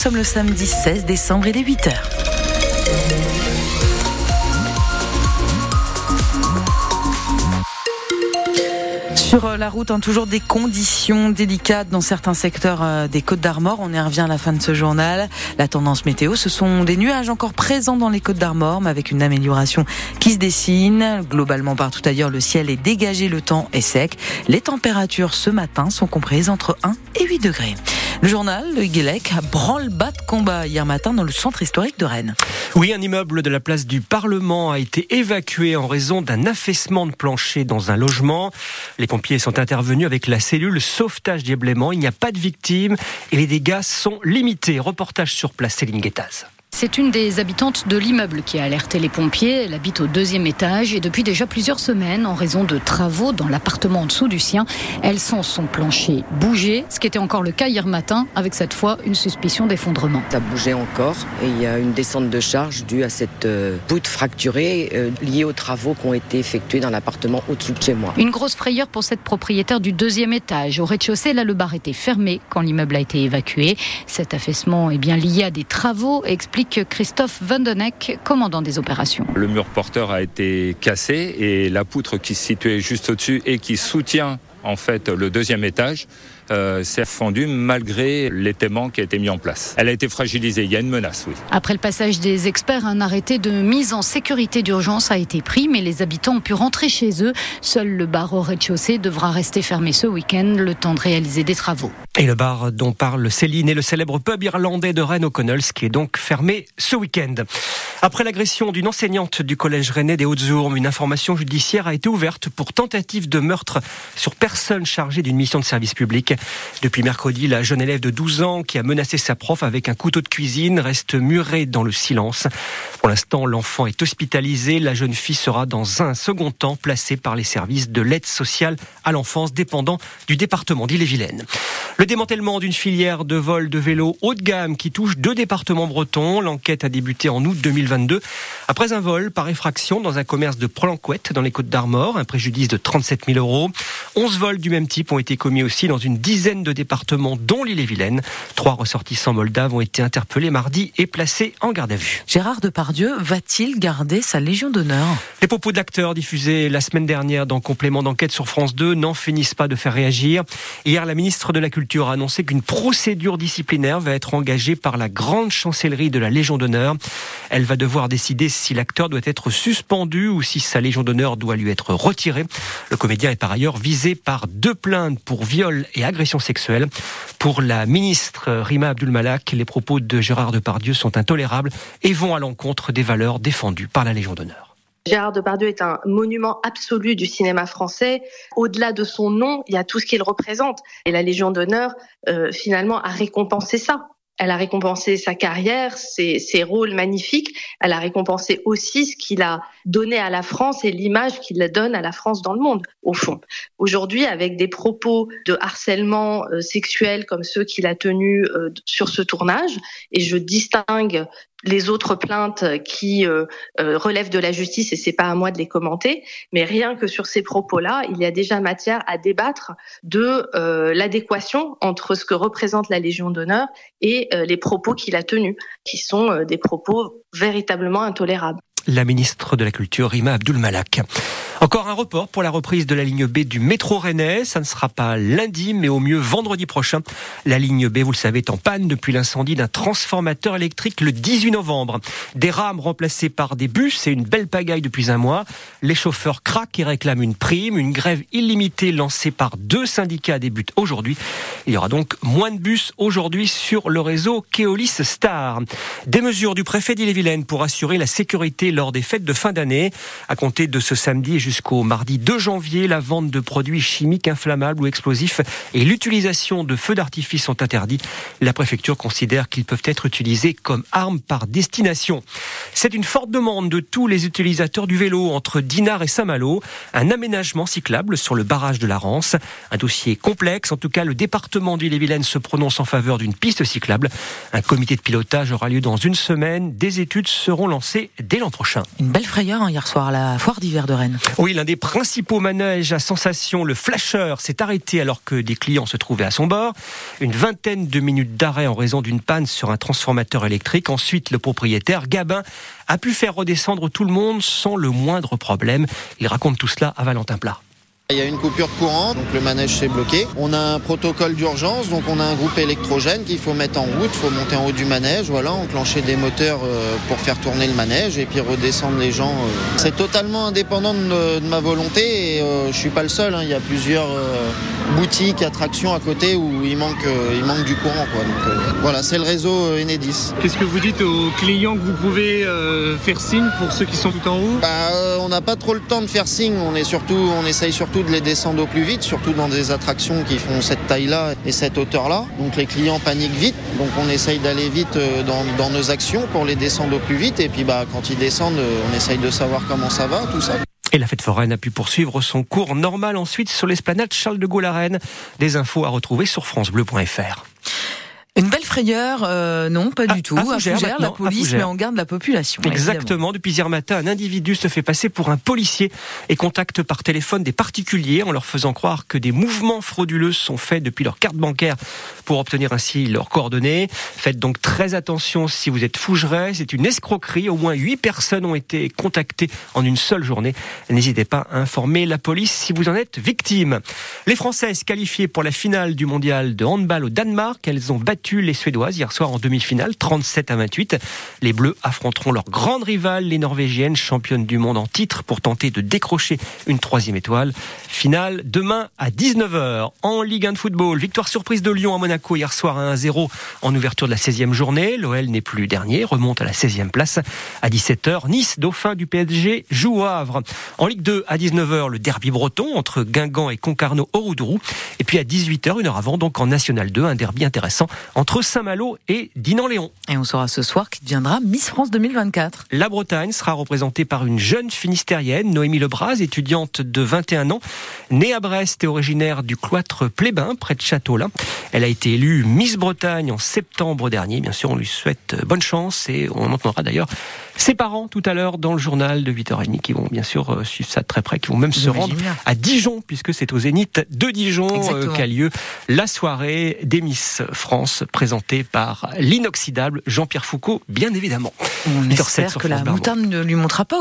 Nous sommes le samedi 16 décembre, il est 8h. Sur euh, la route, hein, toujours des conditions délicates dans certains secteurs euh, des Côtes d'Armor. On y revient à la fin de ce journal. La tendance météo, ce sont des nuages encore présents dans les Côtes d'Armor, mais avec une amélioration qui se dessine. Globalement, partout ailleurs, le ciel est dégagé, le temps est sec. Les températures ce matin sont comprises entre 1 et 8 degrés. Le journal, le Guélec, branle-bas de combat hier matin dans le centre historique de Rennes. Oui, un immeuble de la place du Parlement a été évacué en raison d'un affaissement de plancher dans un logement. Sont intervenus avec la cellule sauvetage diablement. Il n'y a pas de victimes et les dégâts sont limités. Reportage sur place, Céline Guettaz. C'est une des habitantes de l'immeuble qui a alerté les pompiers. Elle habite au deuxième étage et depuis déjà plusieurs semaines, en raison de travaux dans l'appartement en dessous du sien, elle sent son plancher bouger, ce qui était encore le cas hier matin, avec cette fois une suspicion d'effondrement. Ça bougeait encore et il y a une descente de charge due à cette euh, poutre fracturée euh, liée aux travaux qui ont été effectués dans l'appartement au-dessous de chez moi. Une grosse frayeur pour cette propriétaire du deuxième étage. Au rez-de-chaussée, là, le bar était fermé quand l'immeuble a été évacué. Cet affaissement est bien lié à des travaux, explique Christophe Vandenek, commandant des opérations. Le mur porteur a été cassé et la poutre qui se situait juste au-dessus et qui soutient en fait le deuxième étage euh, s'est fondue malgré l'étaiement qui a été mis en place. Elle a été fragilisée, il y a une menace, oui. Après le passage des experts, un arrêté de mise en sécurité d'urgence a été pris, mais les habitants ont pu rentrer chez eux. Seul le bar au rez-de-chaussée devra rester fermé ce week-end, le temps de réaliser des travaux. Et le bar dont parle Céline est le célèbre pub irlandais de Rennes O'Connell, qui est donc fermé ce week-end. Après l'agression d'une enseignante du collège rennais des Hautes-Ourmes, une information judiciaire a été ouverte pour tentative de meurtre sur personne chargée d'une mission de service public. Depuis mercredi, la jeune élève de 12 ans qui a menacé sa prof avec un couteau de cuisine reste murée dans le silence. Pour l'instant, l'enfant est hospitalisé. La jeune fille sera dans un second temps placée par les services de l'aide sociale à l'enfance dépendant du département d'Ille-et-Vilaine. Le démantèlement d'une filière de vol de vélos haut de gamme qui touche deux départements bretons. L'enquête a débuté en août 2022 après un vol par effraction dans un commerce de Prolanquette dans les Côtes d'Armor, un préjudice de 37 000 euros. 11 vols du même type ont été commis aussi dans une dizaine de départements dont l'île-et-Vilaine. Trois ressortissants moldaves ont été interpellés mardi et placés en garde à vue. Gérard Depardieu va-t-il garder sa Légion d'honneur? Les propos de l'acteur diffusés la semaine dernière dans Complément d'enquête sur France 2 n'en finissent pas de faire réagir. Hier, la ministre de la Culture a annoncé qu'une procédure disciplinaire va être engagée par la grande chancellerie de la Légion d'honneur. Elle va devoir décider si l'acteur doit être suspendu ou si sa Légion d'honneur doit lui être retirée. Le comédien est par ailleurs visé par deux plaintes pour viol et agression sexuelle. Pour la ministre Rima Abdulmalak, les propos de Gérard Depardieu sont intolérables et vont à l'encontre des valeurs défendues par la Légion d'honneur. Gérard Depardieu est un monument absolu du cinéma français. Au-delà de son nom, il y a tout ce qu'il représente. Et la Légion d'honneur, euh, finalement, a récompensé ça. Elle a récompensé sa carrière, ses, ses, rôles magnifiques. Elle a récompensé aussi ce qu'il a donné à la France et l'image qu'il donne à la France dans le monde, au fond. Aujourd'hui, avec des propos de harcèlement euh, sexuel comme ceux qu'il a tenus euh, sur ce tournage, et je distingue les autres plaintes qui euh, euh, relèvent de la justice et c'est pas à moi de les commenter, mais rien que sur ces propos-là, il y a déjà matière à débattre de euh, l'adéquation entre ce que représente la Légion d'honneur et les propos qu'il a tenus, qui sont des propos véritablement intolérables. La ministre de la Culture, Rima Abdul-Malak. Encore un report pour la reprise de la ligne B du métro rennais. Ça ne sera pas lundi, mais au mieux vendredi prochain. La ligne B, vous le savez, est en panne depuis l'incendie d'un transformateur électrique le 18 novembre. Des rames remplacées par des bus et une belle pagaille depuis un mois. Les chauffeurs craquent et réclament une prime. Une grève illimitée lancée par deux syndicats débute aujourd'hui. Il y aura donc moins de bus aujourd'hui sur le réseau Keolis Star. Des mesures du préfet d'Ille-et-Vilaine pour assurer la sécurité lors des fêtes de fin d'année. À compter de ce samedi jusqu'au mardi 2 janvier, la vente de produits chimiques inflammables ou explosifs et l'utilisation de feux d'artifice sont interdits. La préfecture considère qu'ils peuvent être utilisés comme armes par destination. C'est une forte demande de tous les utilisateurs du vélo entre Dinard et Saint-Malo. Un aménagement cyclable sur le barrage de la Rance. Un dossier complexe. En tout cas, le département d'Ille-et-Vilaine se prononce en faveur d'une piste cyclable. Un comité de pilotage aura lieu dans une semaine. Des études seront lancées dès l'an prochain. Prochain. Une belle frayeur hein, hier soir à la foire d'hiver de Rennes. Oui, l'un des principaux manèges à sensation, le Flasher, s'est arrêté alors que des clients se trouvaient à son bord. Une vingtaine de minutes d'arrêt en raison d'une panne sur un transformateur électrique. Ensuite, le propriétaire, Gabin, a pu faire redescendre tout le monde sans le moindre problème. Il raconte tout cela à Valentin Plat. Il y a une coupure de courant, donc le manège s'est bloqué. On a un protocole d'urgence, donc on a un groupe électrogène qu'il faut mettre en route, il faut monter en haut du manège, voilà, enclencher des moteurs euh, pour faire tourner le manège et puis redescendre les gens. Euh. C'est totalement indépendant de, ma volonté et euh, je suis pas le seul. Hein. Il y a plusieurs boutiques, attractions à côté où il manque, il manque du courant. Quoi. Donc voilà, c'est le réseau Enedis. Qu'est-ce que vous dites aux clients que vous pouvez faire signe pour ceux qui sont tout en haut? Bah, On n'a pas trop le temps de faire signe. On est surtout, on essaye surtout de les descendre au plus vite, surtout dans des attractions qui font cette taille-là et cette hauteur-là. Donc les clients paniquent vite, donc on essaye d'aller vite euh, dans, nos actions pour les descendre au plus vite. Et puis bah, quand ils descendent, euh, on essaye de savoir comment ça va, tout ça. Et la fête foraine a pu poursuivre son cours normal ensuite sur l'esplanade Charles de Gaulle à Rennes. Des infos à retrouver sur francebleu.fr. Une belle frayeur, euh, non, pas du tout. À Fougère, la police met en garde la population. Exactement. Depuis hier matin, un individu se fait passer pour un policier et contacte par téléphone des particuliers en leur faisant croire que des mouvements frauduleux sont faits depuis leur carte bancaire pour obtenir ainsi leurs coordonnées. Faites donc très attention si vous êtes fougerais. C'est une escroquerie. Au moins huit personnes ont été contactées en une seule journée. N'hésitez pas à informer la police si vous en êtes victime. Les Françaises qualifiées pour la finale du mondial de handball au Danemark, elles ont battu les Suédoises hier soir en demi-finale, 37 à 28. Les Bleus affronteront leur grande rivale, les Norvégiennes, championnes du monde en titre, pour tenter de décrocher une troisième étoile. Finale demain à 19h. En Ligue 1 de football, victoire surprise de Lyon à Monaco hier soir à 1-0 en ouverture de la 16e journée. L'OL n'est plus dernier, remonte à la 16e place. À 17h, Nice, dauphin du PSG, joue au Havre. En Ligue 2, à 19h, le derby breton entre Guingamp et Concarneau au Roudourou. Et puis à 18h, une heure avant, donc en National 2, un derby intéressant entre Saint-Malo et Dinan-Léon. Et on saura ce soir qui deviendra Miss France 2024. La Bretagne sera représentée par une jeune finistérienne, Noémie Lebras, étudiante de 21 ans, née à Brest et originaire du cloître Plébin, près de Châteaulin. Elle a été élue Miss Bretagne en septembre dernier. Bien sûr, on lui souhaite bonne chance et on entendra d'ailleurs ses parents tout à l'heure dans le journal de 8h30 qui vont bien sûr euh, suivre ça de très près, qui vont même se rendre à Dijon puisque c'est au Zénith de Dijon euh, qu'a lieu la soirée des Miss France présentée par l'inoxydable Jean-Pierre Foucault, bien évidemment. On espère que la moutarde ne lui montrera pas